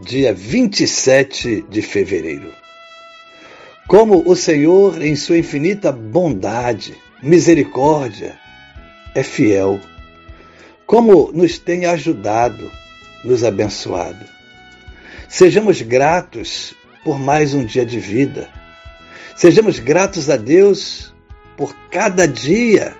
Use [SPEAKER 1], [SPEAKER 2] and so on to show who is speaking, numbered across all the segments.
[SPEAKER 1] dia 27 de fevereiro. Como o Senhor, em sua infinita bondade, misericórdia, é fiel. Como nos tem ajudado, nos abençoado. Sejamos gratos por mais um dia de vida. Sejamos gratos a Deus por cada dia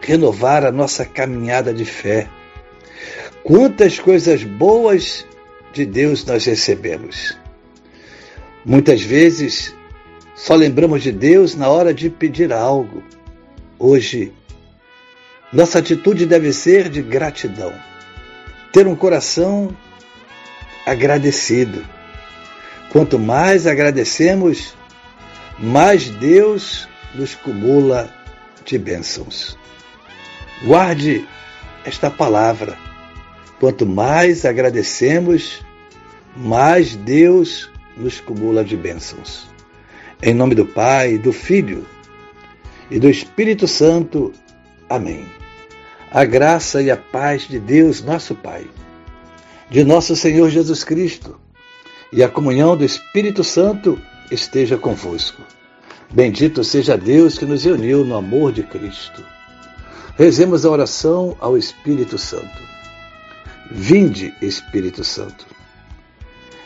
[SPEAKER 1] renovar a nossa caminhada de fé. Quantas coisas boas de Deus nós recebemos. Muitas vezes só lembramos de Deus na hora de pedir algo. Hoje, nossa atitude deve ser de gratidão. Ter um coração agradecido. Quanto mais agradecemos, mais Deus nos cumula de bênçãos. Guarde esta palavra. Quanto mais agradecemos, mais Deus nos cumula de bênçãos. Em nome do Pai, do Filho e do Espírito Santo. Amém. A graça e a paz de Deus, nosso Pai, de nosso Senhor Jesus Cristo e a comunhão do Espírito Santo esteja convosco. Bendito seja Deus que nos uniu no amor de Cristo. Rezemos a oração ao Espírito Santo. Vinde, Espírito Santo.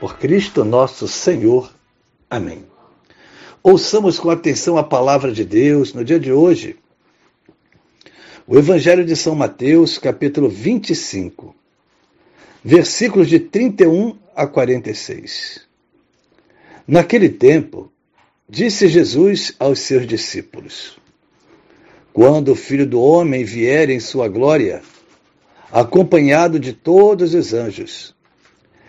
[SPEAKER 1] por Cristo nosso Senhor. Amém. Ouçamos com atenção a palavra de Deus no dia de hoje. O Evangelho de São Mateus, capítulo 25, versículos de 31 a 46. Naquele tempo, disse Jesus aos seus discípulos: Quando o Filho do Homem vier em sua glória, acompanhado de todos os anjos,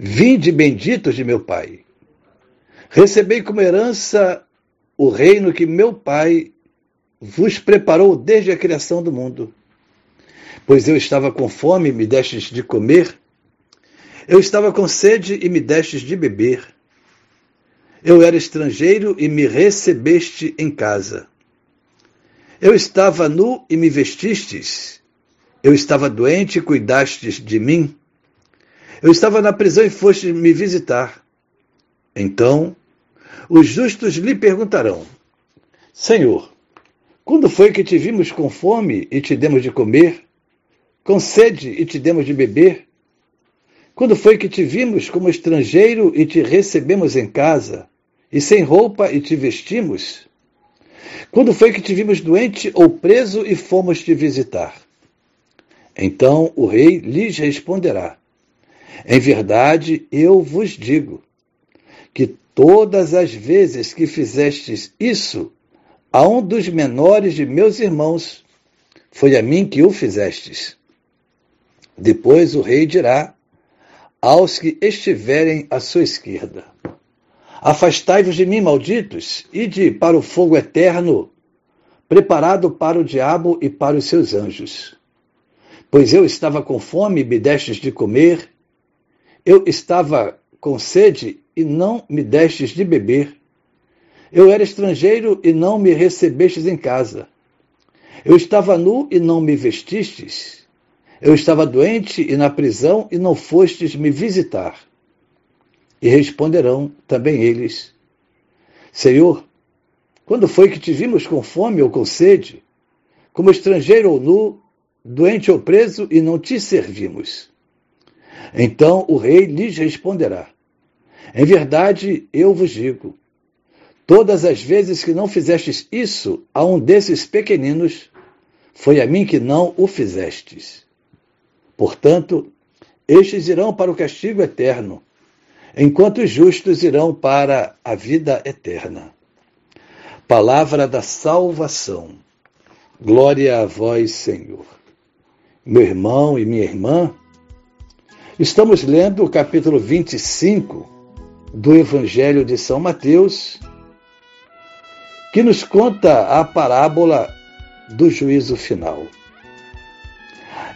[SPEAKER 1] Vinde benditos de meu Pai. Recebei como herança o reino que meu Pai vos preparou desde a criação do mundo. Pois eu estava com fome e me destes de comer, eu estava com sede e me destes de beber. Eu era estrangeiro e me recebeste em casa. Eu estava nu e me vestistes. Eu estava doente e cuidastes de mim. Eu estava na prisão e foste me visitar. Então, os justos lhe perguntarão: Senhor, quando foi que te vimos com fome e te demos de comer, com sede e te demos de beber? Quando foi que te vimos como estrangeiro e te recebemos em casa, e sem roupa e te vestimos? Quando foi que te vimos doente ou preso e fomos te visitar? Então o rei lhes responderá: em verdade, eu vos digo que todas as vezes que fizestes isso a um dos menores de meus irmãos, foi a mim que o fizestes. Depois o rei dirá aos que estiverem à sua esquerda: Afastai-vos de mim, malditos, ide para o fogo eterno, preparado para o diabo e para os seus anjos. Pois eu estava com fome e me destes de comer, eu estava com sede e não me destes de beber. Eu era estrangeiro e não me recebestes em casa. Eu estava nu e não me vestistes. Eu estava doente e na prisão e não fostes me visitar. E responderão também eles: Senhor, quando foi que te vimos com fome ou com sede, como estrangeiro ou nu, doente ou preso e não te servimos? Então o rei lhes responderá: Em verdade, eu vos digo, todas as vezes que não fizestes isso a um desses pequeninos, foi a mim que não o fizestes. Portanto, estes irão para o castigo eterno, enquanto os justos irão para a vida eterna. Palavra da salvação. Glória a vós, Senhor. Meu irmão e minha irmã, estamos lendo o capítulo 25 do Evangelho de São Mateus, que nos conta a parábola do juízo final.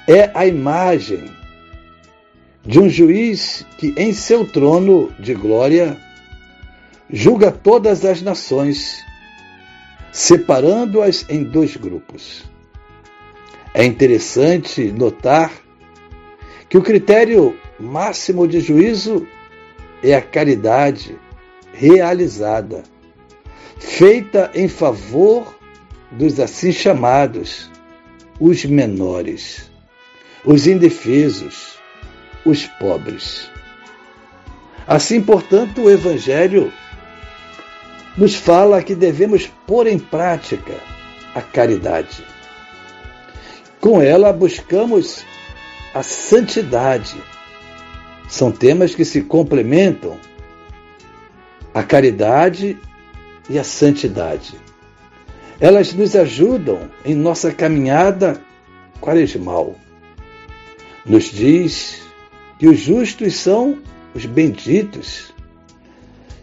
[SPEAKER 1] É a imagem de um juiz que, em seu trono de glória, julga todas as nações, separando-as em dois grupos. É interessante notar que o critério máximo de juízo é a caridade realizada, feita em favor dos assim chamados, os menores, os indefesos, os pobres. Assim, portanto, o Evangelho nos fala que devemos pôr em prática a caridade. Com ela buscamos a santidade. São temas que se complementam a caridade e a santidade. Elas nos ajudam em nossa caminhada quaresmal. Nos diz que os justos são os benditos.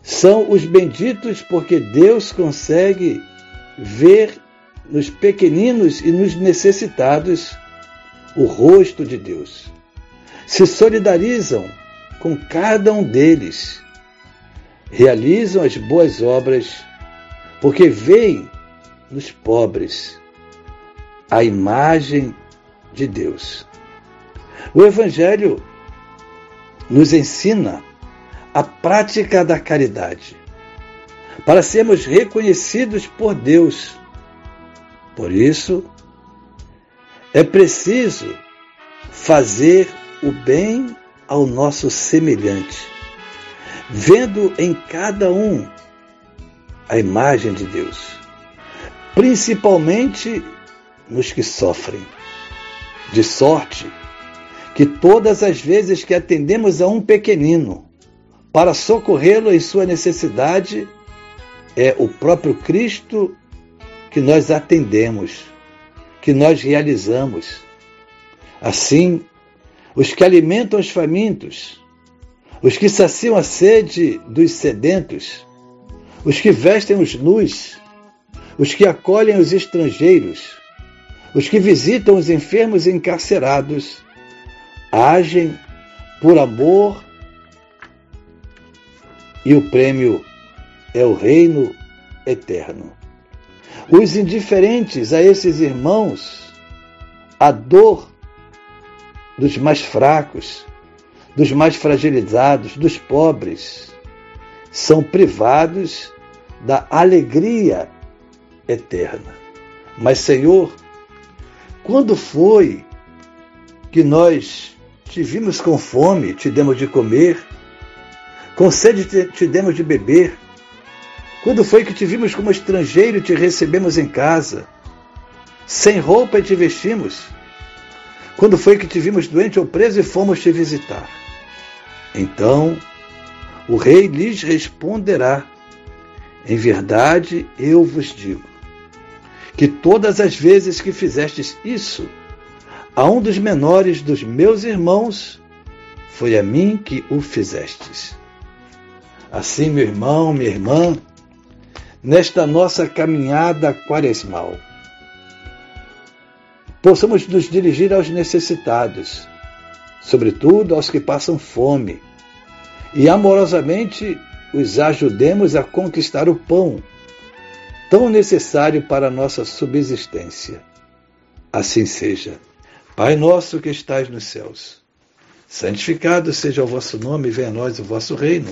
[SPEAKER 1] São os benditos porque Deus consegue ver nos pequeninos e nos necessitados o rosto de Deus. Se solidarizam com cada um deles. Realizam as boas obras porque veem nos pobres a imagem de Deus. O Evangelho nos ensina a prática da caridade para sermos reconhecidos por Deus. Por isso, é preciso fazer o bem ao nosso semelhante, vendo em cada um a imagem de Deus principalmente nos que sofrem. De sorte que todas as vezes que atendemos a um pequenino para socorrê-lo em sua necessidade, é o próprio Cristo que nós atendemos, que nós realizamos. Assim, os que alimentam os famintos, os que saciam a sede dos sedentos, os que vestem os nus, os que acolhem os estrangeiros, os que visitam os enfermos e encarcerados, agem por amor e o prêmio é o reino eterno. Os indiferentes a esses irmãos, a dor dos mais fracos, dos mais fragilizados, dos pobres, são privados da alegria eterna. Mas, Senhor, quando foi que nós te vimos com fome, te demos de comer, com sede te, demos de beber? Quando foi que te vimos como estrangeiro e te recebemos em casa? Sem roupa e te vestimos? Quando foi que te vimos doente ou preso e fomos te visitar? Então o rei lhes responderá: Em verdade eu vos digo que todas as vezes que fizestes isso a um dos menores dos meus irmãos, foi a mim que o fizestes. Assim, meu irmão, minha irmã, nesta nossa caminhada quaresmal, possamos nos dirigir aos necessitados, sobretudo aos que passam fome, e amorosamente os ajudemos a conquistar o pão, tão necessário para a nossa subsistência. Assim seja. Pai nosso que estais nos céus, santificado seja o vosso nome, venha a nós o vosso reino.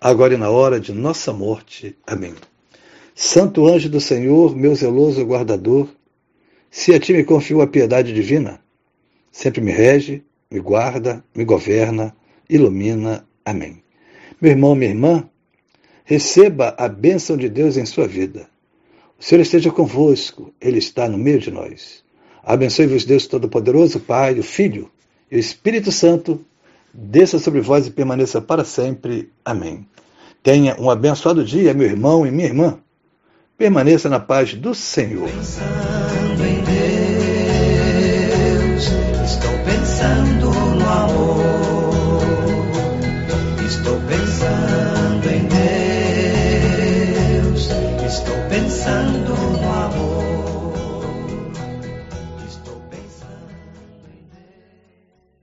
[SPEAKER 1] agora e na hora de nossa morte. Amém. Santo anjo do Senhor, meu zeloso guardador, se a ti me confio a piedade divina, sempre me rege, me guarda, me governa, ilumina. Amém. Meu irmão, minha irmã, receba a bênção de Deus em sua vida. O Senhor esteja convosco, Ele está no meio de nós. Abençoe-vos, Deus Todo-Poderoso, Pai, o Filho e o Espírito Santo, desça sobre vós e permaneça para sempre. Amém. Tenha um abençoado dia, meu irmão e minha irmã. Permaneça na paz do Senhor.
[SPEAKER 2] Pensando em Deus, estou pensando